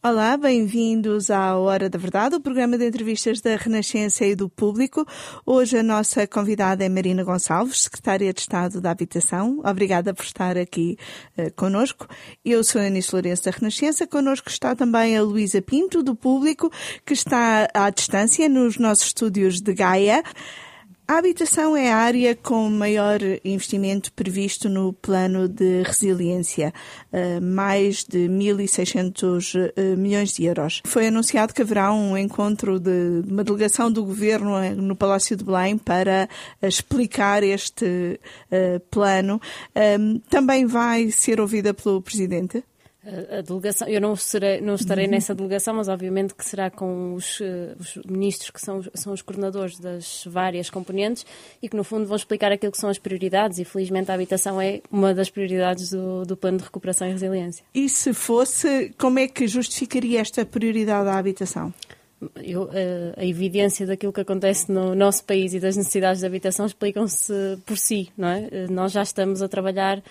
Olá, bem-vindos à Hora da Verdade, o programa de entrevistas da Renascença e do Público. Hoje a nossa convidada é Marina Gonçalves, Secretária de Estado da Habitação. Obrigada por estar aqui uh, conosco. Eu sou a Anis Lourenço da Renascença. Conosco está também a Luísa Pinto, do Público, que está à distância nos nossos estúdios de Gaia. A habitação é a área com maior investimento previsto no plano de resiliência, eh, mais de 1.600 eh, milhões de euros. Foi anunciado que haverá um encontro de uma delegação do governo eh, no Palácio de Belém para explicar este plano. Também vai ser ouvida pelo Presidente? A delegação, eu não, serei, não estarei uhum. nessa delegação, mas obviamente que será com os, eh, os, ministros que são, são os coordenadores das várias componentes e que no fundo vão explicar aquilo que são as prioridades e felizmente a habitação é uma das prioridades do, do plano de recuperação e resiliência. E se fosse, como é que justificaria esta prioridade à habitação? Eu, eh, a, evidência daquilo que acontece no nosso país e das necessidades de habitação explicam-se por si, não é? Eh, nós já estamos a trabalhar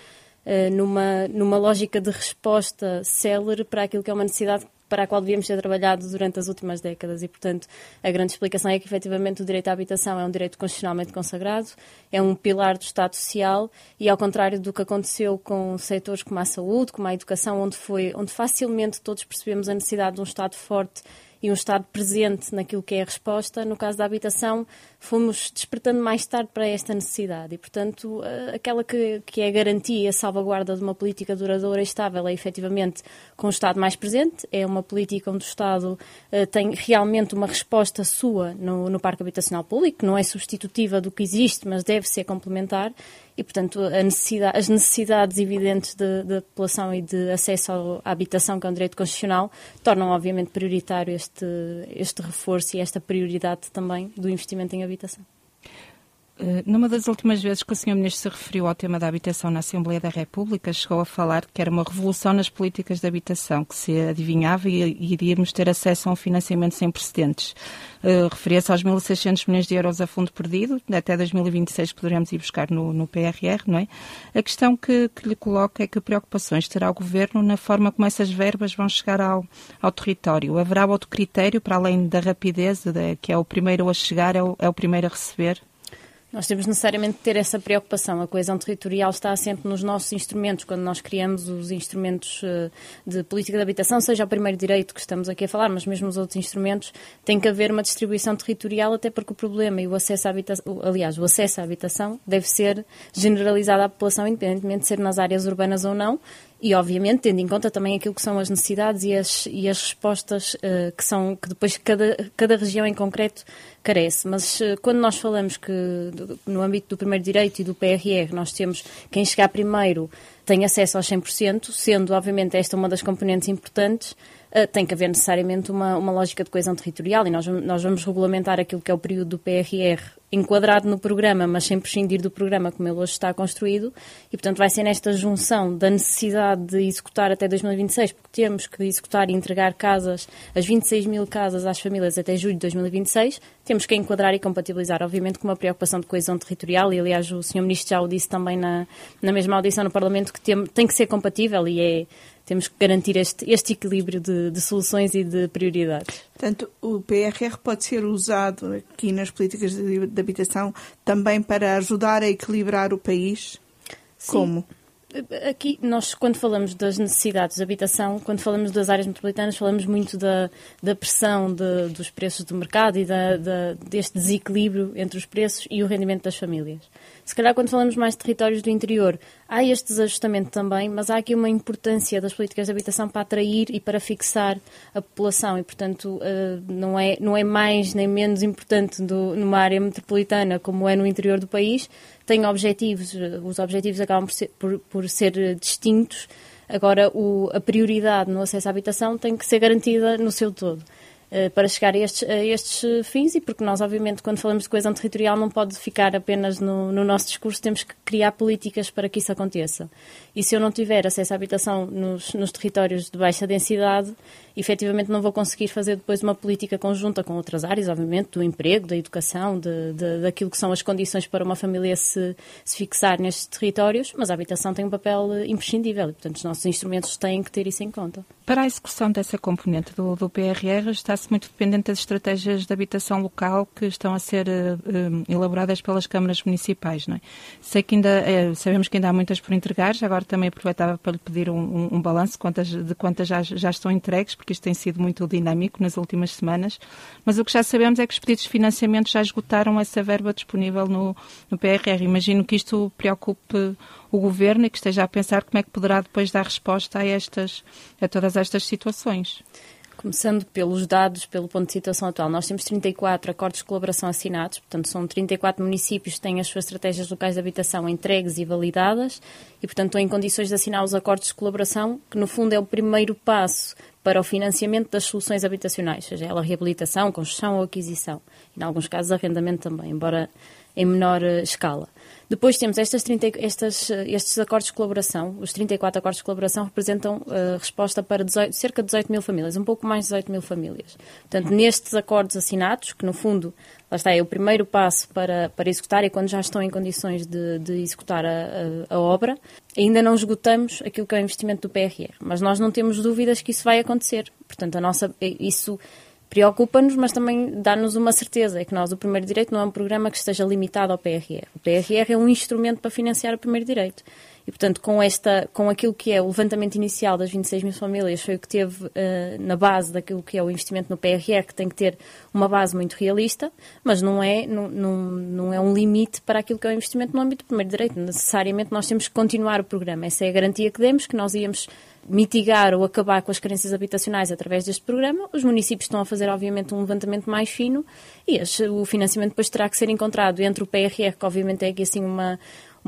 numa, numa lógica de resposta célere para aquilo que é uma necessidade para a qual devíamos ter trabalhado durante as últimas décadas e, portanto, a grande explicação é que, efetivamente, o direito à habitação é um direito constitucionalmente consagrado, é um pilar do Estado Social e, ao contrário do que aconteceu com setores como a saúde, como a educação, onde, foi, onde facilmente todos percebemos a necessidade de um Estado forte e um Estado presente naquilo que é a resposta. No caso da habitação, fomos despertando mais tarde para esta necessidade. E, portanto, eh, aquela que, que é a garantia a salvaguarda de uma política duradoura e estável é efetivamente com o Estado mais presente, é uma política onde o Estado uh, tem realmente uma resposta sua no, no parque habitacional público, não é substitutiva do que existe, mas deve ser complementar. E, portanto, necessidade, as necessidades evidentes da população e de acesso à habitação, que é um direito constitucional, tornam, obviamente, prioritário este, este reforço e esta prioridade também do investimento em habitação. Eh, numa das últimas vezes que o Sr. Ministro se referiu ao tema da habitação na Assembleia da República, chegou a falar que era uma revolução nas políticas de habitação, que se adivinhava e iríamos ter acesso a um financiamento sem precedentes. Uh, Referia-se aos 1.600 milhões de euros a fundo perdido, até 2026 poderemos ir buscar no, no PRR, não é? A questão que, que, lhe coloco é que preocupações terá o Governo na forma como essas verbas vão chegar ao, ao território. Haverá outro critério, para além da rapidez, de, que é o primeiro a chegar, é o, é o primeiro a receber? Nós temos necessariamente de ter essa preocupação. A coesão territorial está sempre nos nossos instrumentos, quando nós criamos os instrumentos eh, de política de habitação, seja o primeiro direito que estamos aqui a falar, mas mesmo os outros instrumentos, tem que haver uma distribuição territorial, até porque o problema e o acesso à habitação, aliás, o acesso à habitação deve ser generalizado à população, independentemente de ser nas áreas urbanas ou não, e obviamente tendo em conta também aquilo que são as necessidades e as, e as respostas uh, que são que depois cada, cada região em concreto carece. Mas uh, quando nós falamos que no âmbito do primeiro direito e do PRR nós temos quem chegar primeiro tem acesso aos 100%, sendo obviamente esta uma das componentes importantes, uh, tem que haver necessariamente uma, uma lógica de coesão territorial e nós, nós vamos regulamentar aquilo que é o período do PRR enquadrado no programa, mas sem prescindir do programa como ele hoje está construído, e portanto vai ser nesta junção da necessidade de executar até 2026, porque temos que executar e entregar casas, as 26 mil casas às famílias até julho de 2026, temos que enquadrar e compatibilizar, obviamente, com uma preocupação de coesão territorial, e aliás o Sr. Ministro já o disse também na, na mesma audição no Parlamento, que tem, tem que ser compatível e é temos que garantir este, este equilíbrio de, de, soluções e de prioridades. Portanto, o PRR pode ser usado aqui nas políticas de, de habitação também para ajudar a equilibrar o país? Sim. Como? Aqui, nós, quando falamos das necessidades de habitação, quando falamos das áreas metropolitanas, falamos muito da, da pressão de, dos preços do mercado e da, da, deste desequilíbrio entre os preços e o rendimento das famílias. Se calhar, quando falamos mais de territórios do interior, há este desajustamento também, mas há aqui uma importância das políticas de habitação para atrair e para fixar a população e, portanto, eh, não é, não é mais nem menos importante do, numa área metropolitana como é no interior do país tem objetivos, os objetivos acabam por ser, por, por ser distintos, agora o, a prioridade no acesso à habitação tem que ser garantida no seu todo. Uh, para chegar a estes, a estes, fins e porque nós, obviamente, quando falamos de coesão territorial, não pode ficar apenas no, no, nosso discurso, temos que criar políticas para que isso aconteça. E se eu não tiver acesso à habitação nos, nos territórios de baixa densidade, efetivamente não vou conseguir fazer depois uma política conjunta com outras áreas, obviamente, do emprego, da educação, de, de, daquilo que são as condições para uma família se, se fixar nestes territórios, mas a habitação tem um papel eh, imprescindível e, portanto, os nossos instrumentos têm que ter isso em conta. Para a execução dessa componente do, do PRR, está-se muito dependente das estratégias de habitação local que estão a ser uh, elaboradas pelas câmaras municipais, não é? Sei que ainda, é, sabemos que ainda há muitas por entregar, já agora também aproveitava para lhe pedir um, um, um balanço de quantas já, já estão entregues, porque isto tem sido muito dinâmico nas últimas semanas, mas o que já sabemos é que os pedidos de financiamento já esgotaram essa verba disponível no, no PRR. Imagino que isto preocupe o governo e que esteja a pensar como é que poderá depois dar resposta a, estas, a todas estas situações. Começando pelos dados, pelo ponto de situação atual, nós temos 34 acordos de colaboração assinados, portanto, são 34 municípios que têm as suas estratégias locais de habitação entregues e validadas e, portanto, estão em condições de assinar os acordos de colaboração, que no fundo é o primeiro passo para o financiamento das soluções habitacionais, seja ela reabilitação, construção ou aquisição. E, em alguns casos, arrendamento também, embora em menor eh, escala. Depois temos estas 30, estas, eh, estes acordos de colaboração, os 34 acordos de colaboração representam uh, resposta para 18, cerca de 18 mil famílias, um pouco mais de 18 mil famílias. Portanto, nestes acordos assinados, que no fundo, lá está, é o primeiro passo para, para executar e quando já estão em condições de, de executar a, a, a obra, ainda não esgotamos aquilo que é o investimento do PRR, mas nós não temos dúvidas que isso vai acontecer. Portanto, a nossa, isso preocupa-nos, mas também dá-nos uma certeza, é que nós, o Primeiro Direito, não é um programa que esteja limitado ao PRR. O PRR é um instrumento para financiar o Primeiro Direito. E, portanto, com, esta, com aquilo que é o levantamento inicial das 26 mil famílias, foi o que teve uh, na base daquilo que é o investimento no PRR, que tem que ter uma base muito realista, mas não é, não, não, não é um limite para aquilo que é o investimento no âmbito do primeiro direito. Necessariamente nós temos que continuar o programa. Essa é a garantia que demos, que nós íamos mitigar ou acabar com as carências habitacionais através deste programa. Os municípios estão a fazer, obviamente, um levantamento mais fino e o financiamento depois terá que ser encontrado entre o PRR, que obviamente é aqui assim uma,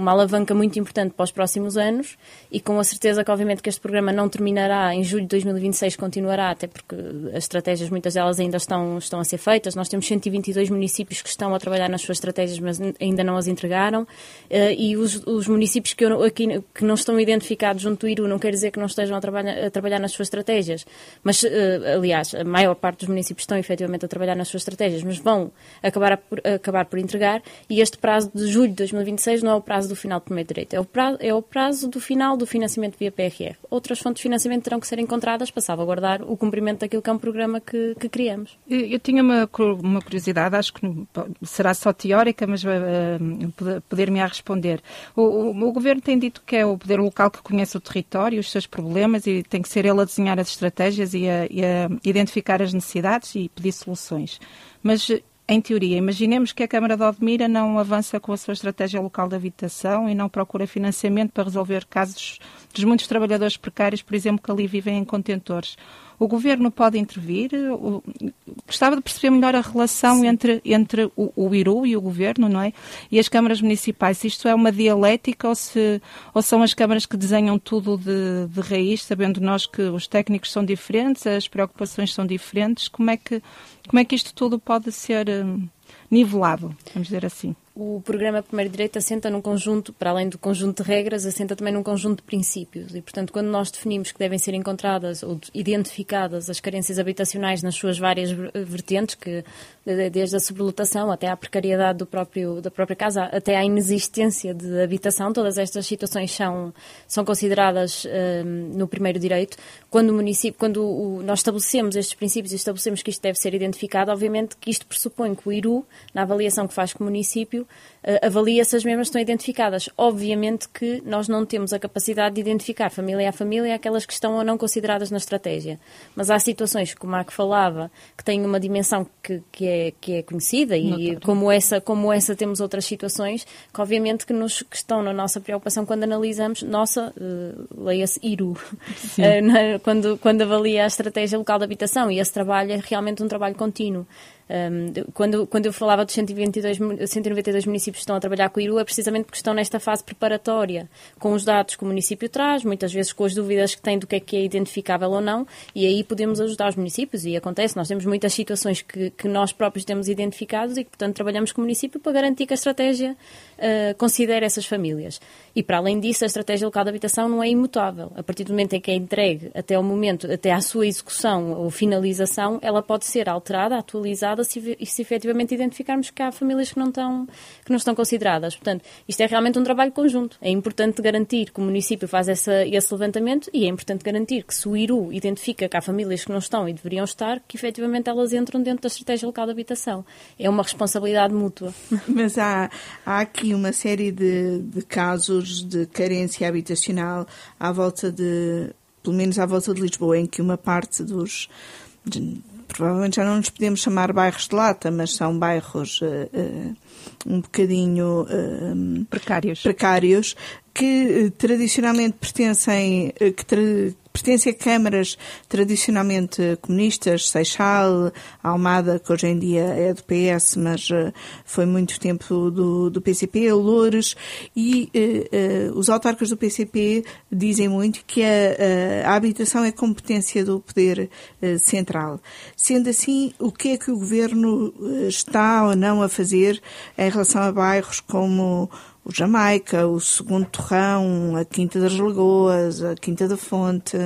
uma alavanca muito importante para os próximos anos e com a certeza que obviamente que este programa não terminará em julho de 2026, continuará, até porque as estratégias, muitas delas ainda estão, estão a ser feitas. Nós temos 122 municípios que estão a trabalhar nas suas estratégias, mas ainda não as entregaram. Uh, e os, os, municípios que, eu, aqui, que não estão identificados junto do IRU não quer dizer que não estejam a trabalhar, a trabalhar nas suas estratégias. Mas, uh, aliás, a maior parte dos municípios estão efetivamente a trabalhar nas suas estratégias, mas vão acabar, a, acabar por entregar. E este prazo de julho de 2026 não é o prazo do final do primeiro direito, é o prazo, é o prazo do final do financiamento via PRR. Outras fontes de financiamento terão que ser encontradas para salvaguardar o cumprimento daquilo que é um programa que, que criamos. Eu, eu tinha uma, uma curiosidade, acho que será só teórica, mas uh, poder-me a responder. O, o, o, Governo tem dito que é o poder local que conhece o território, os seus problemas e tem que ser ele a desenhar as estratégias e a, e a identificar as necessidades e pedir soluções. Mas em teoria, imaginemos que a Câmara de Odmira não avança com a sua estratégia local de habitação e não procura financiamento para resolver casos dos muitos trabalhadores precários, por exemplo, que ali vivem em contentores. O governo pode intervir? Gostava de perceber melhor a relação entre, entre o, o, IRU e o governo, não é? E as câmaras municipais. Se isto é uma dialética ou, se, ou são as câmaras que desenham tudo de, de raiz, sabendo nós que os técnicos são diferentes, as preocupações são diferentes? Como é que, como é que isto tudo pode ser hum, nivelado, vamos dizer assim? O programa Primeiro Direito assenta num conjunto, para além do conjunto de regras, assenta também num conjunto de princípios. E, portanto, quando nós definimos que devem ser encontradas ou identificadas as carências habitacionais nas suas várias vertentes, que desde a sobrelotação até à precariedade do próprio, da própria casa, até à inexistência de habitação, todas estas situações são, são consideradas um, no primeiro direito. Quando o município, quando o, nós estabelecemos estes princípios e estabelecemos que isto deve ser identificado, obviamente que isto pressupõe que o IRU, na avaliação que faz com o município, avalia se as mesmas estão identificadas. Obviamente que nós não temos a capacidade de identificar família a família aquelas que estão ou não consideradas na estratégia. Mas há situações, como a que falava, que têm uma dimensão que, que, é, que é conhecida e como essa, como essa temos outras situações que obviamente que, nos, que estão na nossa preocupação quando analisamos, nossa, uh, leia-se IRU, uh, na, quando, quando avalia a estratégia local de habitação e esse trabalho é realmente um trabalho contínuo. Um, quando, quando eu falava dos 122, 192 municípios que estão a trabalhar com o IRU, é precisamente porque estão nesta fase preparatória, com os dados que o município traz, muitas vezes com as dúvidas que têm do que é que é identificável ou não, e aí podemos ajudar os municípios. E acontece, nós temos muitas situações que, que nós próprios temos identificados e que, portanto, trabalhamos com o município para garantir que a estratégia uh, considere essas famílias. E, para além disso, a estratégia local de habitação não é imutável. A partir do momento em que é entregue até o momento, até à sua execução ou finalização, ela pode ser alterada, atualizada, se, se efetivamente identificarmos que há famílias que não, estão, que não estão consideradas. Portanto, isto é realmente um trabalho conjunto. É importante garantir que o município faz essa, esse levantamento e é importante garantir que se o IRU identifica que há famílias que não estão e deveriam estar, que efetivamente elas entram dentro da estratégia local de habitação. É uma responsabilidade mútua. Mas há, há aqui uma série de, de casos de carência habitacional à volta de, pelo menos à volta de Lisboa, em que uma parte dos. Provavelmente já não nos podemos chamar bairros de lata, mas são bairros uh, um bocadinho uh, precários. precários que tradicionalmente pertencem, que, tra pertence a câmaras tradicionalmente comunistas, Seixal, Almada, que hoje em dia é do PS, mas uh, foi muito tempo do, do PCP, Loures, e uh, uh, os autarcas do PCP dizem muito que a, a habitação é competência do poder central. Sendo assim, o que é que o governo está ou não a fazer em relação a bairros como o Jamaica, o Segundo Torrão, a Quinta das Lagoas, a Quinta da Fonte.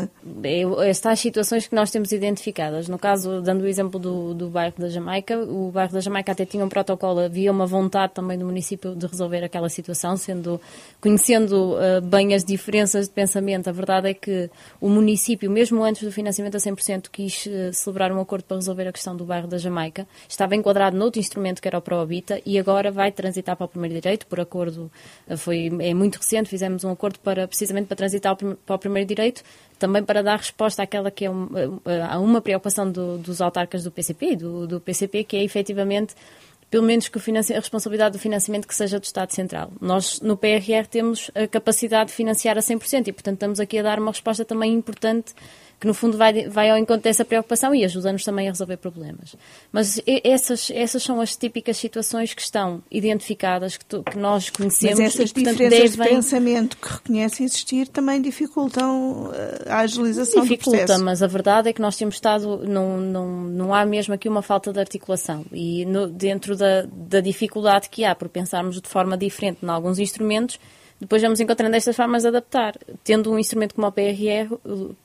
Estas situações que nós temos identificadas. No caso, dando o exemplo do, do bairro da Jamaica, o bairro da Jamaica até tinha um protocolo, havia uma vontade também do município de resolver aquela situação, sendo conhecendo uh, bem as diferenças de pensamento. A verdade é que o município, mesmo antes do financiamento a 100%, quis uh, celebrar um acordo para resolver a questão do bairro da Jamaica. Estava enquadrado noutro instrumento que era o ProHabita e agora vai transitar para o primeiro direito por acordo foi, é muito recente, fizemos um acordo para, precisamente para transitar para o primeiro direito, também para dar resposta àquela que é um, a uma preocupação do, dos autarcas do PCP, do, do PCP, que é efetivamente pelo menos que a responsabilidade do financiamento que seja do Estado Central. Nós, no PRR, temos a capacidade de financiar a 100% e, portanto, estamos aqui a dar uma resposta também importante que no fundo vai, vai ao encontro dessa preocupação e ajuda-nos também a resolver problemas. Mas essas, essas são as típicas situações que estão identificadas, que, tu, que nós conhecemos. Mas essas e, portanto, diferenças devem... de pensamento que reconhecem existir também dificultam eh, a agilização Dificulta, do processo. mas a verdade é que nós temos estado, não, não, não há mesmo aqui uma falta de articulação e no, dentro da, da dificuldade que há por pensarmos de forma diferente em alguns instrumentos, depois vamos encontrando estas formas de adaptar. Tendo um instrumento como o PRR,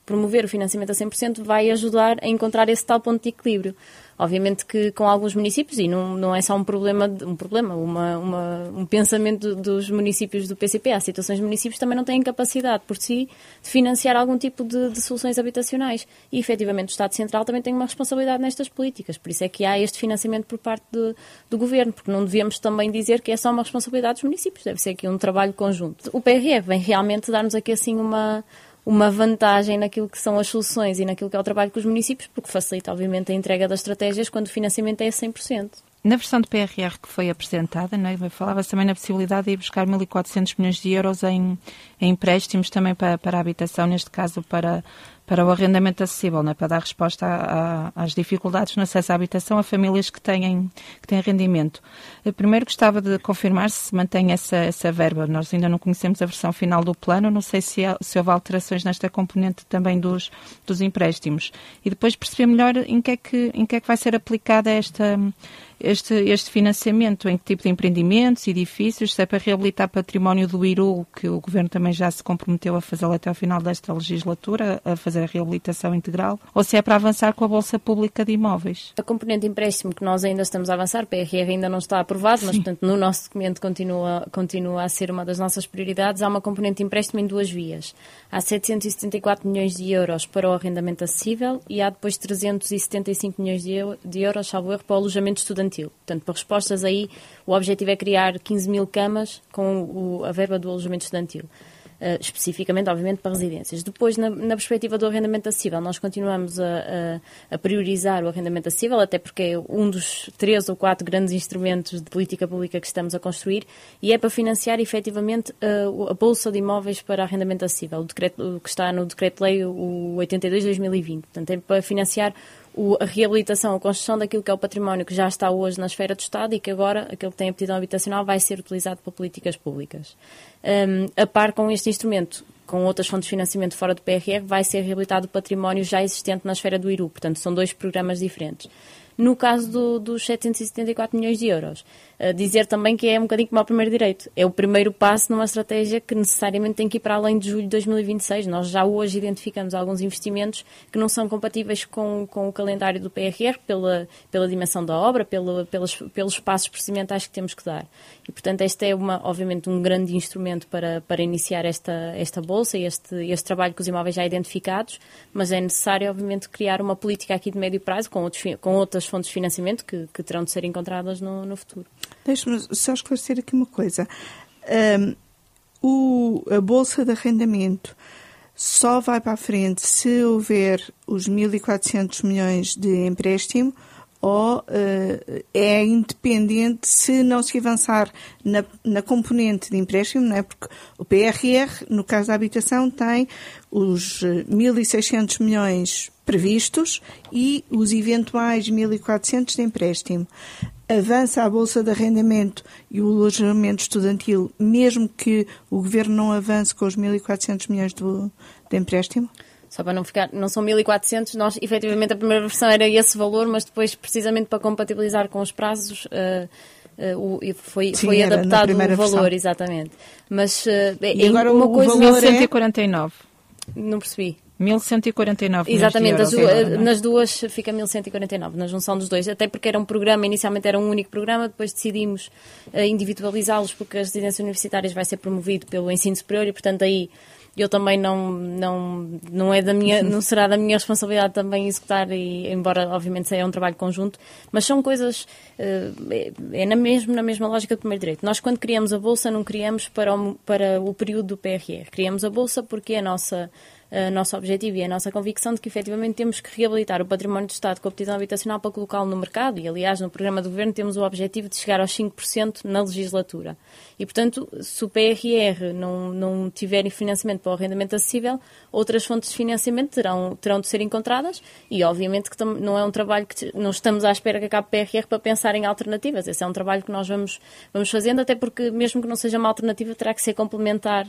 promover o financiamento a 100% vai ajudar a encontrar esse tal ponto de equilíbrio. Obviamente que com alguns municípios, e não, não é só um problema, um, problema uma, uma, um pensamento dos municípios do PCP, há situações de municípios também não têm capacidade por si de financiar algum tipo de, de soluções habitacionais. E efetivamente o Estado Central também tem uma responsabilidade nestas políticas, por isso é que há este financiamento por parte de, do Governo, porque não devemos também dizer que é só uma responsabilidade dos municípios, deve ser aqui um trabalho conjunto. O PRF vem realmente dar-nos aqui assim uma uma vantagem naquilo que são as soluções e naquilo que é o trabalho com os municípios, porque facilita, obviamente, a entrega das estratégias quando o financiamento é 100%. Na versão de PRR que foi apresentada, é? falava-se também na possibilidade de ir buscar 1.400 milhões de euros em, em empréstimos também para, para a habitação, neste caso para, para o arrendamento acessível, é? para dar resposta a, a, às dificuldades no acesso à habitação a famílias que têm, que têm rendimento. Eu primeiro gostava de confirmar se mantém essa, essa verba. Nós ainda não conhecemos a versão final do plano, não sei se, se houve alterações nesta componente também dos, dos empréstimos. E depois perceber melhor em que é que, em que, é que vai ser aplicada esta este, este financiamento, em que tipo de empreendimentos, edifícios, se é para reabilitar património do IRU, que o Governo também já se comprometeu a fazer até ao final desta legislatura, a fazer a reabilitação integral, ou se é para avançar com a Bolsa Pública de Imóveis. A componente de empréstimo que nós ainda estamos a avançar, PRR ainda não está aprovado, Sim. mas portanto no nosso documento continua, continua a ser uma das nossas prioridades. Há uma componente de empréstimo em duas vias. Há 774 milhões de euros para o arrendamento acessível e há depois 375 milhões de euros, salvo erro, para o alojamento estudantil infantil. Portanto, para respostas aí, o objetivo é criar 15 mil camas com o, a verba do alojamento estudantil. Uh, especificamente, obviamente, para residências. Depois, na, na, perspectiva do arrendamento acessível, nós continuamos a, a, a, priorizar o arrendamento acessível, até porque é um dos três ou quatro grandes instrumentos de política pública que estamos a construir e é para financiar efetivamente a, a Bolsa de Imóveis para arrendamento acessível, o, decreto, o que está no Decreto-Lei 82-2020. Portanto, é para financiar o, a reabilitação, a construção daquilo que é o património que já está hoje na esfera do Estado e que agora, aquele que tem aptidão habitacional, vai ser utilizado para políticas públicas. Um, a par com este instrumento, com outras fontes de financiamento fora do PRR, vai ser reabilitado o património já existente na esfera do IRU. Portanto, são dois programas diferentes. No caso do, dos 774 milhões de euros, dizer também que é um bocadinho como o primeiro direito. É o primeiro passo numa estratégia que necessariamente tem que ir para além de julho de 2026. Nós já hoje identificamos alguns investimentos que não são compatíveis com, com o calendário do PRR, pela, pela dimensão da obra, pela, pelos, pelos passos procedimentais que temos que dar. E, portanto, este é, uma, obviamente, um grande instrumento para, para iniciar esta, esta bolsa e este, este trabalho com os imóveis já identificados, mas é necessário, obviamente, criar uma política aqui de médio prazo com, outros, com outras fontes de financiamento que, que terão de ser encontradas no, no futuro. Deixe-me só esclarecer aqui uma coisa. Um, o, a Bolsa de Arrendamento só vai para a frente se houver os 1.400 milhões de empréstimo ou uh, é independente se não se avançar na, na componente de empréstimo, não é? porque o PRR, no caso da habitação, tem os 1.600 milhões previstos e os eventuais 1.400 de empréstimo avança a bolsa de arrendamento e o alojamento estudantil, mesmo que o governo não avance com os 1.400 milhões do, de empréstimo? Só para não ficar, não são 1.400, nós, efetivamente, a primeira versão era esse valor, mas depois, precisamente para compatibilizar com os prazos, uh, uh, o, foi, Sim, foi adaptado o valor, versão. exatamente. Mas uh, e agora uma o, coisa... Valor 149. É... Não percebi. 1149 Exatamente, euros, é? nas duas fica 1149, na junção dos dois, até porque era um programa, inicialmente era um único programa, depois decidimos uh, individualizá-los porque a residência universitárias vai ser promovido pelo ensino superior e, portanto, aí eu também não não não é da minha não será da minha responsabilidade também executar e embora obviamente seja um trabalho conjunto mas são coisas uh, é, na mesmo na mesma lógica do primeiro direito nós quando criamos a bolsa não criamos para o, para o período do PRR criamos a bolsa porque é a nossa uh, nosso objetivo e a nossa convicção de que efetivamente temos que reabilitar o património do Estado com aptidão habitacional para colocá-lo no mercado e, aliás, no programa do Governo temos o objetivo de chegar aos 5% na legislatura. E, portanto, se o PRR não, não tiver financiamento para o arrendamento acessível, outras fontes de financiamento terão, terão de ser encontradas e, obviamente, que não é um trabalho que não estamos à espera que acabe o PRR para pensar em alternativas. Esse é um trabalho que nós vamos, vamos fazendo, até porque, mesmo que não seja uma alternativa, terá que ser complementar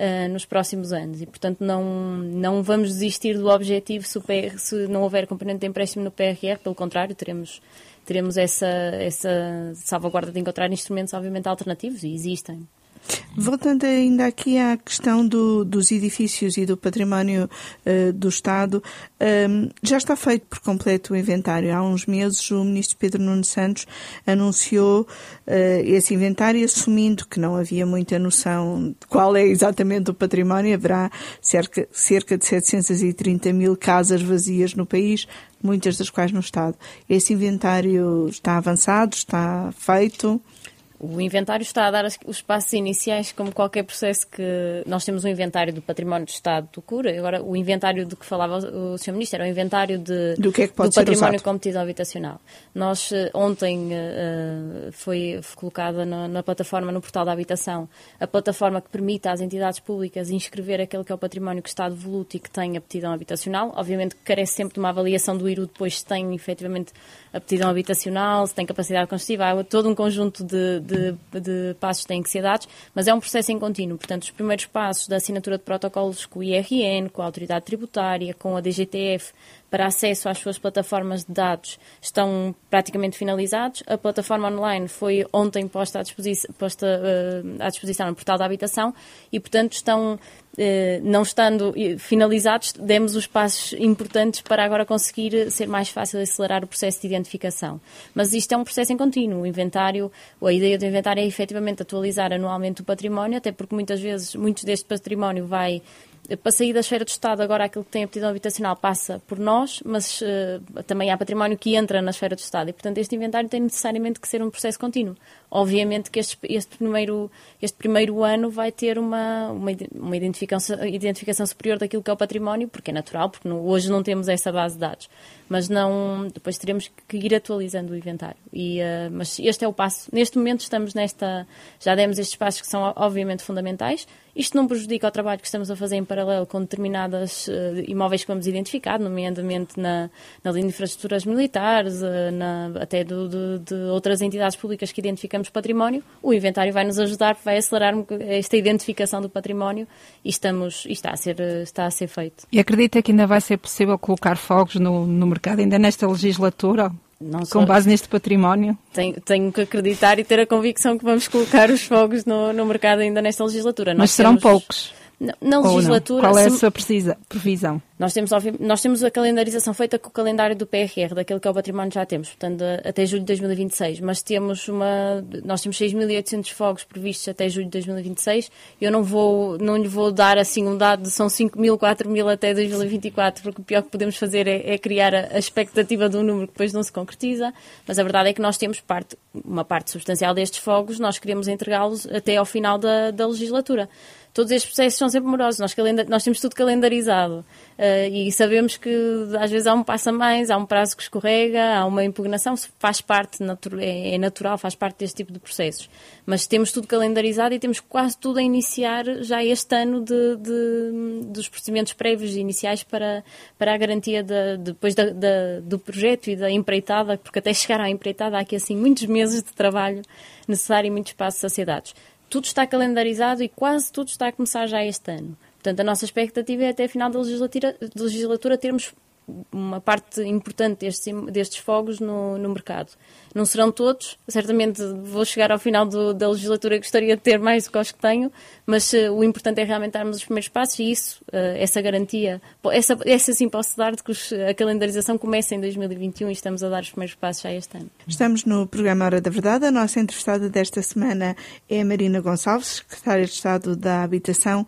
uh, nos próximos anos. E, portanto, não, não vamos desistir do objetivo se, PR, se não houver componente de empréstimo no PRR, pelo contrário, teremos, teremos essa, essa salvaguarda de encontrar instrumentos, obviamente, alternativos, e existem. Voltando ainda aqui à questão do, dos edifícios e do património uh, do Estado, um, ehm, já está feito por completo o inventário. Há uns meses o ministro Pedro Nuno Santos anunciou uh, esse inventário, assumindo que não havia muita noção de qual é exatamente o património. Haverá cerca, cerca de 730 mil casas vazias no país, muitas das quais no Estado. Esse inventário está avançado, está feito. O inventário está a dar os passos iniciais, como qualquer processo que. Nós temos um inventário do património do Estado do Cura, agora o inventário do que falava o Sr. Ministro era o inventário de, do, que é que do património competido habitacional. Nós, eh, ontem, uh, foi colocada na, na, plataforma, no portal da habitação, a plataforma que permite às entidades públicas inscrever aquele que é o património que está devoluto e que tem aptidão habitacional. Obviamente que carece sempre de uma avaliação do IRU depois se tem efetivamente aptidão habitacional, se tem capacidade construtiva, há todo um conjunto de, de, de, passos que têm que ser dados, mas é um processo em contínuo. Portanto, os primeiros passos da assinatura de protocolos com o IRN, com a autoridade tributária, com a DGTF, para acesso às suas plataformas de dados estão praticamente finalizados. A plataforma online foi ontem posta à disposição, posta, uh, à disposição no portal da habitação e, portanto, estão, não estando finalizados, demos os passos importantes para agora conseguir ser mais fácil acelerar o processo de identificação. Mas isto é um processo em contínuo. O inventário, a ideia do inventário é efetivamente atualizar anualmente o património, até porque muitas vezes, muitos deste património vai para sair da esfera do Estado, agora aquilo que tem aptidão habitacional passa por nós, mas uh, também há património que entra na esfera do Estado. E, portanto, este inventário tem necessariamente que ser um processo contínuo. Obviamente que este, este, primeiro, este primeiro ano vai ter uma, uma, uma identificação, identificação, superior daquilo que é o património, porque é natural, porque hoje não temos essa base de dados. Mas não, depois teremos que ir atualizando o inventário. E, uh, mas este é o passo. Neste momento estamos nesta, já demos estes passos que são obviamente fundamentais Isto não prejudica o trabalho que estamos a fazer em paralelo com determinadas uh, imóveis que vamos identificar, nomeadamente na, na linha de infraestruturas militares, uh, na, até do, do, de outras entidades públicas que identificamos património. O inventário vai nos ajudar, vai acelerar esta identificação do património e, estamos, e está, a ser, está a ser feito. E acredita que ainda vai ser possível colocar fogos no, no mercado ainda nesta legislatura? Não Com base neste património? Tenho, tenho, que acreditar e ter a convicção que vamos colocar os fogos no, no mercado ainda nesta legislatura. Mas Nós serão temos... poucos. Na, legislatura. Qual é a sua precisa, previsão? Nós temos, nós temos a calendarização feita com o calendário do PRR, daquele que é o património já temos, portanto, até julho de 2026. Mas temos uma. Nós temos 6.800 fogos previstos até julho de 2026. Eu não vou, não lhe vou dar assim um dado de são 5.000, 4.000 até 2024, porque o pior que podemos fazer é, é criar a, a, expectativa de um número que depois não se concretiza. Mas a verdade é que nós temos parte, uma parte substancial destes fogos, nós queremos entregá-los até ao final da, da legislatura todos estes processos são sempre morosos. Nós, nós temos tudo calendarizado uh, e sabemos que às vezes há um passo a mais, há um prazo que escorrega, há uma impugnação, faz parte, é, é natural, faz parte deste tipo de processos. Mas temos tudo calendarizado e temos quase tudo a iniciar já este ano de, de dos procedimentos prévios e iniciais para, para a garantia de, depois da, da, do projeto e da empreitada, porque até chegar à empreitada há aqui assim muitos meses de trabalho necessário e muitos passos a ser dados tudo está calendarizado e quase tudo está a começar já este ano. Portanto, a nossa expectativa é até a final da legislatura, legislatura termos uma parte importante destes, destes fogos no, no, mercado. Não serão todos, certamente vou chegar ao final do, da legislatura e gostaria de ter mais do que os que tenho, mas uh, o importante é realmente darmos os primeiros passos e isso, uh, essa garantia, essa, essa sim posso dar de que os, a calendarização começa em 2021 e estamos a dar os primeiros passos já este ano. Estamos no programa Hora da Verdade. A nossa entrevistada desta semana é a Marina Gonçalves, secretária de Estado da Habitação.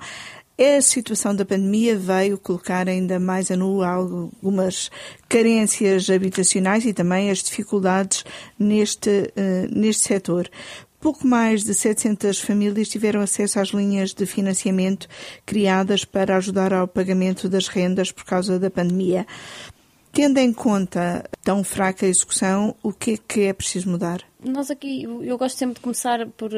A situação da pandemia veio colocar ainda mais a nu algumas carências habitacionais e também as dificuldades neste, uh, neste setor. Pouco mais de 700 famílias tiveram acesso às linhas de financiamento criadas para ajudar ao pagamento das rendas por causa da pandemia. Tendo em conta tão fraca execução, o que é que é preciso mudar? Nós aqui, eu gosto sempre de começar por,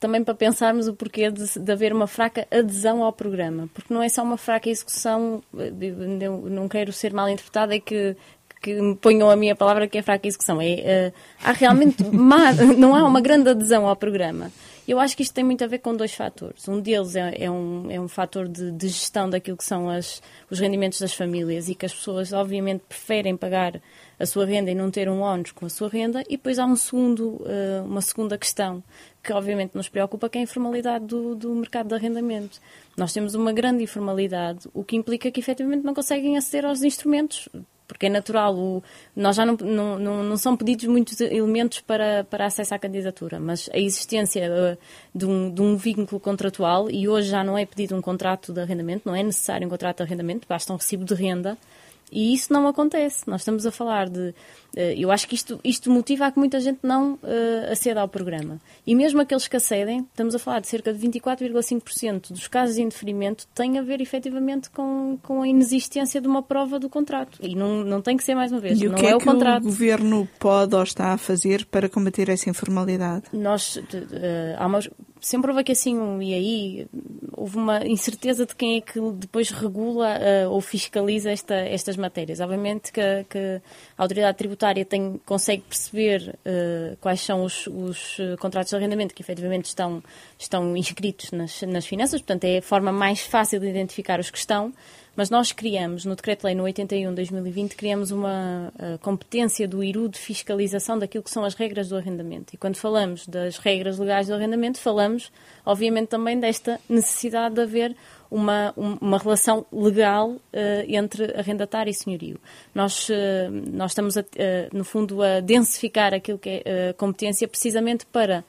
também para pensarmos o porquê de, de haver uma fraca adesão ao programa, porque não é só uma fraca execução, eu não quero ser mal interpretada, é que que me ponham a minha palavra que é fraca execução. É, uh, há realmente má, não há uma grande adesão ao programa. Eu acho que isto tem muito a ver com dois fatores. Um deles é, é um, é um fator de, de, gestão daquilo que são as, os rendimentos das famílias e que as pessoas, obviamente, preferem pagar a sua renda e não ter um ónus com a sua renda. E depois há um segundo, uh, uma segunda questão que, obviamente, nos preocupa, que é a informalidade do, do mercado de arrendamento. Nós temos uma grande informalidade, o que implica que, efetivamente, não conseguem aceder aos instrumentos porque é natural. O, nós já não, não, não, não, são pedidos muitos elementos para, para acesso à candidatura, mas a existência uh, de, um, de um vínculo contratual, e hoje já não é pedido um contrato de arrendamento, não é necessário um contrato de arrendamento, basta um recibo de renda, e isso não acontece. Nós estamos a falar de. Uh, eu acho que isto, isto motiva a que muita gente não uh, aceda ao programa. E mesmo aqueles que acedem, estamos a falar de cerca de 24,5% dos casos de indeferimento têm a ver efetivamente com, com a inexistência de uma prova do contrato. E não, não tem que ser mais uma vez. E não o que é, é o que contrato. o governo pode ou está a fazer para combater essa informalidade? Nós. Uh, há uma, sempre houve aqui assim um e aí houve uma incerteza de quem é que depois regula uh, ou fiscaliza esta, estas matérias. Obviamente que, que, a autoridade tributária tem, consegue perceber uh, quais são os, os, eh, contratos de arrendamento que efetivamente estão, estão inscritos nas, nas finanças, portanto é a forma mais fácil de identificar os que estão, mas nós criamos, no Decreto-Lei no 81 de 2020, criamos uma uh, competência do IRU de fiscalização daquilo que são as regras do arrendamento. E quando falamos das regras legais do arrendamento, falamos, obviamente, também desta necessidade de haver uma, uma relação legal uh, entre arrendatário e senhorio. Nós, uh, nós estamos, a, no fundo, a densificar aquilo que é competência precisamente para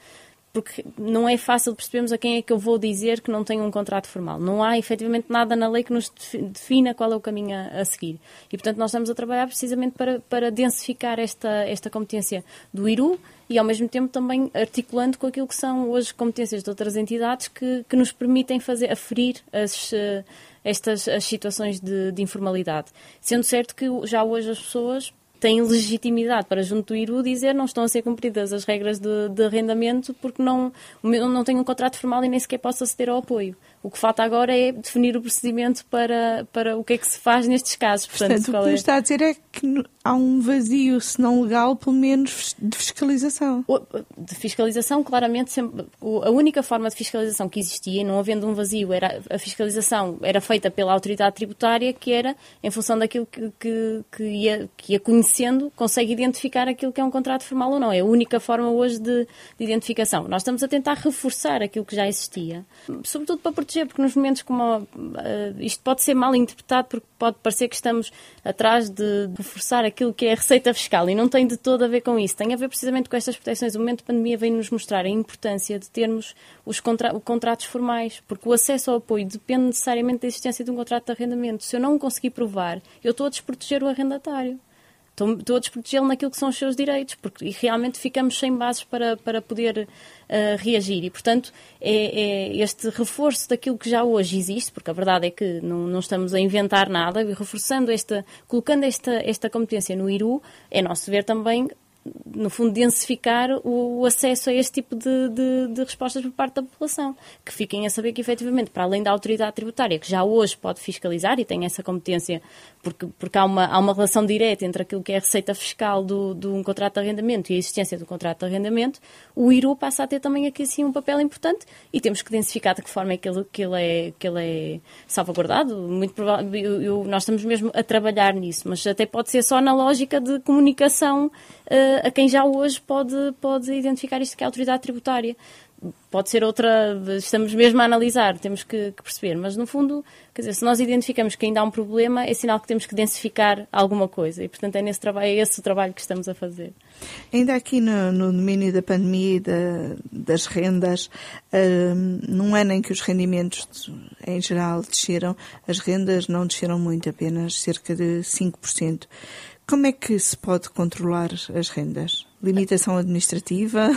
porque não é fácil percebermos a quem é que eu vou dizer que não tem um contrato formal. Não há efetivamente nada na lei que nos defina qual é o caminho a, a seguir. E, portanto, nós estamos a trabalhar precisamente para, para densificar esta, esta competência do IRU e, ao mesmo tempo, também articulando com aquilo que são hoje competências de outras entidades que, que nos permitem fazer, aferir as, uh, estas as situações de, de informalidade. Sendo certo que já hoje as pessoas têm legitimidade para, junto do IRU, dizer não estão a ser cumpridas as regras de, de arrendamento porque não, não têm um contrato formal e nem sequer posso aceder ao apoio. O que falta agora é definir o procedimento para, para o que é que se faz nestes casos. Portanto, Portanto o que é... está a dizer é que há um vazio, se não legal, pelo menos de fiscalização. De fiscalização, claramente, sempre, a única forma de fiscalização que existia, não havendo um vazio, era a fiscalização era feita pela autoridade tributária, que era, em função daquilo que, que, que, ia, que ia conhecendo, consegue identificar aquilo que é um contrato formal ou não. É a única forma hoje de, de identificação. Nós estamos a tentar reforçar aquilo que já existia, sobretudo para proteger, porque nos momentos como uh, isto pode ser mal interpretado, porque pode parecer que estamos atrás de reforçar aquilo que é a receita fiscal e não tem de todo a ver com isso. Tem a ver precisamente com estas proteções. O momento de pandemia vem nos mostrar a importância de termos os contra contratos formais, porque o acesso ao apoio depende necessariamente da existência de um contrato de arrendamento. Se eu não conseguir provar, eu estou a desproteger o arrendatário estou a desprotegê-lo naquilo que são os seus direitos, porque e realmente ficamos sem bases para, para poder uh, reagir. E, portanto, é, é, este reforço daquilo que já hoje existe, porque a verdade é que não, não estamos a inventar nada, e reforçando esta, colocando esta, esta competência no IRU, é nosso ver também no fundo, densificar o, acesso a este tipo de, de, de, respostas por parte da população. Que fiquem a saber que, efetivamente, para além da autoridade tributária, que já hoje pode fiscalizar e tem essa competência, porque, porque há, uma, há uma relação direta entre aquilo que é a receita fiscal do, de um contrato de arrendamento e a existência do contrato de arrendamento, o IRU passa a ter também aqui assim um papel importante e temos que densificar de que forma é que ele, que ele, é, que ele é salvaguardado. Muito provável, nós estamos mesmo a trabalhar nisso, mas até pode ser só na lógica de comunicação uh, a quem já hoje pode, pode identificar isto que é a autoridade tributária pode ser outra, estamos mesmo a analisar, temos que, que, perceber, mas no fundo, quer dizer, se nós identificamos que ainda há um problema, é sinal que temos que densificar alguma coisa e, portanto, é, nesse trabalho, é esse o trabalho que estamos a fazer. Ainda aqui no, no domínio da pandemia e da, das rendas, um, num ano em que os rendimentos em geral desceram, as rendas não desceram muito, apenas cerca de 5%. Como é que se pode controlar as rendas? Limitação administrativa?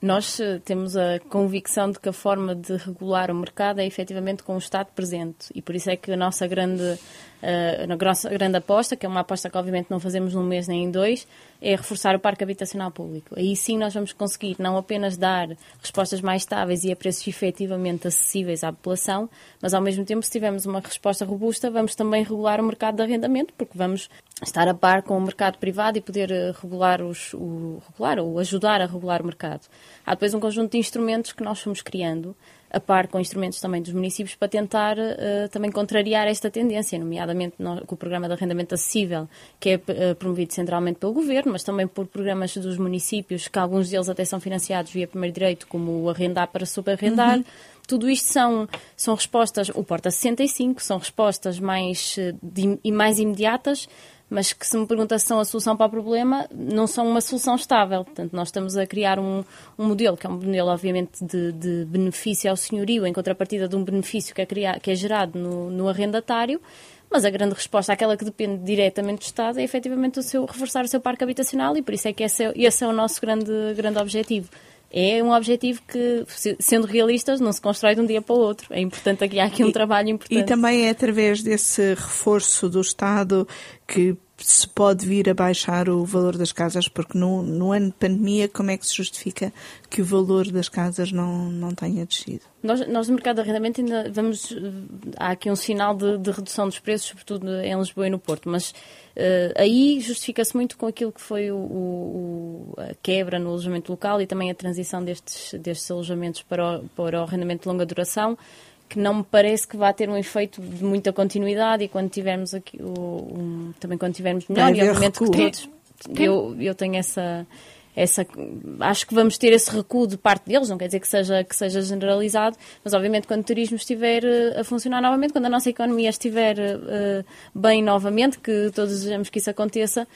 Nós eh, temos a convicção de que a forma de regular o mercado é efetivamente com o Estado presente e por isso é que a nossa grande uh, na grossa, grande aposta, que é uma aposta que obviamente não fazemos num mês nem em dois, é reforçar o parque habitacional público. Aí sim nós vamos conseguir não apenas dar respostas mais estáveis e a preços efetivamente acessíveis à população, mas ao mesmo tempo, se tivermos uma resposta robusta, vamos também regular o mercado de arrendamento, porque vamos estar a par com o mercado privado e poder eh, regular, os, o, regular ou ajudar a regular o mercado. Há depois um conjunto de instrumentos que nós fomos criando a par com instrumentos também dos municípios para tentar uh, também contrariar esta tendência, nomeadamente no, com o programa de arrendamento acessível, que é uh, promovido centralmente pelo Governo, mas também por programas dos municípios, que alguns deles até são financiados via primeiro direito, como o arrendar para subarrendar. Uhum. Tudo isto são, são respostas, o Porta 65, são respostas mais, eh, de, e mais imediatas mas que se me pergunta se são a solução para o problema, não são uma solução estável. Portanto, nós estamos a criar um, um modelo, que é um modelo, obviamente, de, de, benefício ao senhorio, em contrapartida de um benefício que é, criado, que é gerado no, no arrendatário, mas a grande resposta, aquela que depende diretamente do Estado, é efetivamente o seu, reforçar o seu parque habitacional e por isso é que esse é, esse é o nosso grande, grande objetivo é um objetivo que, sendo realistas, não se constrói de um dia para o outro. É importante aqui há aqui um e, trabalho importante. E também é através desse reforço do Estado que se pode vir a baixar o valor das casas, porque no, no, ano de pandemia, como é que se justifica que o valor das casas não, não tenha descido? Nós, nós no mercado de arrendamento ainda vamos. Há aqui um sinal de, de redução dos preços, sobretudo em Lisboa e no Porto, mas uh, aí justifica-se muito com aquilo que foi o, o, a quebra no alojamento local e também a transição destes, destes alojamentos para o, para o arrendamento de longa duração que não me parece que vá ter um efeito de muita continuidade e quando tivermos aqui o, um, também quando tivermos melhor, e obviamente que todos eu, eu tenho essa essa, acho que vamos ter esse recuo de parte deles, não quer dizer que seja, que seja generalizado, mas obviamente quando o turismo estiver eh, a funcionar novamente, quando a nossa economia estiver uh, bem novamente, que todos desejamos que isso aconteça,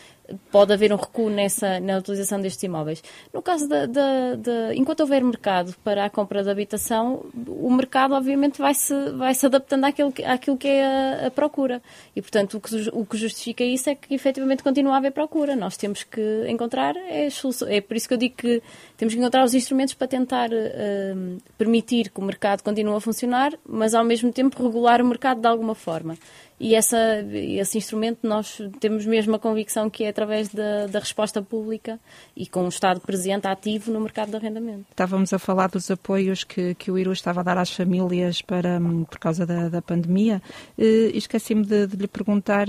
pode haver um recuo nessa, na utilização destes imóveis. No caso da, da, enquanto houver mercado para a compra de habitação, o mercado obviamente vai se, vai se adaptando àquilo, àquilo que é a, a procura. E portanto o que, o que justifica isso é que efetivamente continua a haver procura. Nós temos que encontrar, é, é por isso que eu digo que temos que encontrar os instrumentos para tentar uh, permitir que o mercado continue a funcionar, mas ao mesmo tempo regular o mercado de alguma forma. E essa, esse instrumento nós temos mesmo a convicção que é através da, da resposta pública e com o Estado presente ativo no mercado de arrendamento. Estávamos a falar dos apoios que, que o IRU estava a dar às famílias para, por causa da, da pandemia e esqueci-me de, de, lhe perguntar,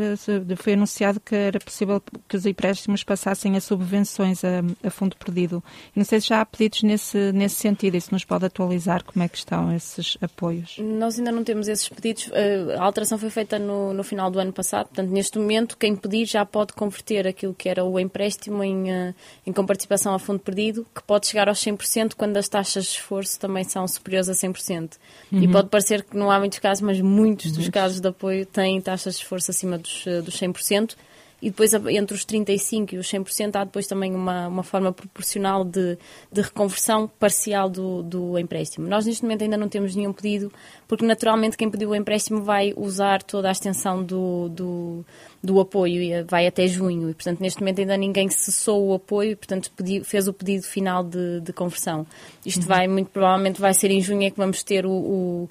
foi anunciado que era possível que os empréstimos passassem a subvenções a, a fundo perdido. Não sei se já há pedidos nesse, nesse sentido e se nos pode atualizar como é que estão esses apoios. Nós ainda não temos esses pedidos. A alteração foi feita no no, final do ano passado. Portanto, neste momento, quem pedir já pode converter aquilo que era o empréstimo em, uh, em comparticipação a fundo perdido, que pode chegar aos 100% quando as taxas de esforço também são superiores a 100%. Uhum. E pode parecer que não há muitos casos, mas muitos dos casos de apoio têm taxas de esforço acima dos, uh, dos 100% e depois entre os 35% e os 100% há depois também uma, uma forma proporcional de, de reconversão parcial do, do empréstimo. Nós neste momento ainda não temos nenhum pedido, porque naturalmente quem pediu o empréstimo vai usar toda a extensão do, do, do apoio e vai até junho e portanto neste momento ainda ninguém cessou o apoio e portanto pediu, fez o pedido final de, de conversão. Isto uhum. vai, muito provavelmente vai ser em junho é que vamos ter o, o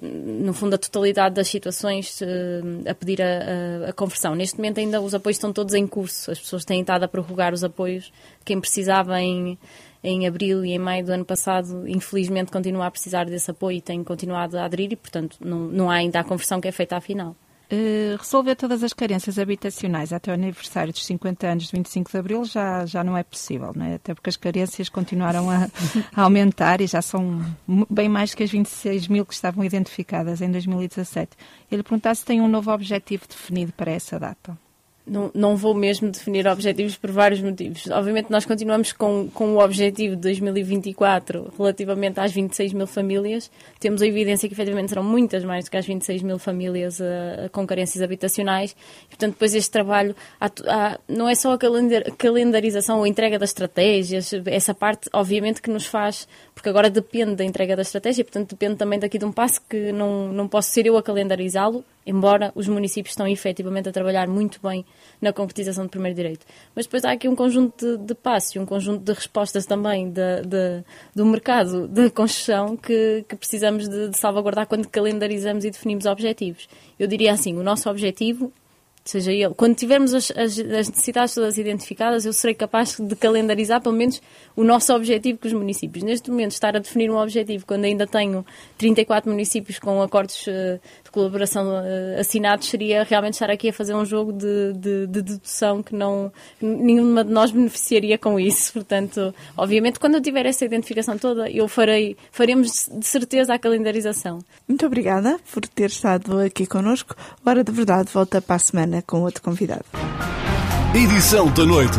no fundo, a totalidade das situações a pedir a, a, a, conversão. Neste momento, ainda os apoios estão todos em curso. As pessoas têm estado a prorrogar os apoios. Quem precisava em, em abril e em maio do ano passado, infelizmente, continua a precisar desse apoio e tem continuado a aderir e, portanto, não, não há ainda a conversão que é feita à final. Uh, resolver todas as carências habitacionais até o aniversário dos 50 anos de 25 de Abril já, já não é possível, não é? até porque as carências continuaram a, a, aumentar e já são bem mais que as 26 mil que estavam identificadas em 2017. Ele perguntar se tem um novo objetivo definido para essa data não, não vou mesmo definir objetivos por vários motivos. Obviamente, nós continuamos com, com o objetivo de 2024 relativamente às 26 mil famílias. Temos a evidência que, efetivamente, serão muitas mais do que as 26 mil famílias uh, com carências habitacionais. E, portanto, depois este trabalho, há, há, não é só a calendarização ou entrega das estratégias, essa parte, obviamente, que nos faz, porque agora depende da entrega da estratégia, portanto, depende também daqui de um passo que não, não posso ser eu a calendarizá-lo, embora os municípios estão efetivamente a trabalhar muito bem na concretização do primeiro direito. Mas depois há aqui um conjunto de, de passos e um conjunto de respostas também de, de, do mercado de construção que, que precisamos de, salvaguardar quando calendarizamos e definimos objetivos. Eu diria assim, o nosso objetivo seja ele. Quando tivermos as, as, as, necessidades todas identificadas, eu serei capaz de calendarizar pelo menos o nosso objetivo com os municípios. Neste momento, estar a definir um objetivo quando ainda tenho 34 municípios com acordos de colaboração uh, assinados seria realmente estar aqui a fazer um jogo de, de, de dedução que não nenhuma de nós beneficiaria com isso. Portanto, obviamente, quando eu tiver essa identificação toda, eu farei, faremos de certeza a calendarização. Muito obrigada por ter estado aqui connosco. Hora de Verdade volta para a semana com outro convidado. Edição da noite.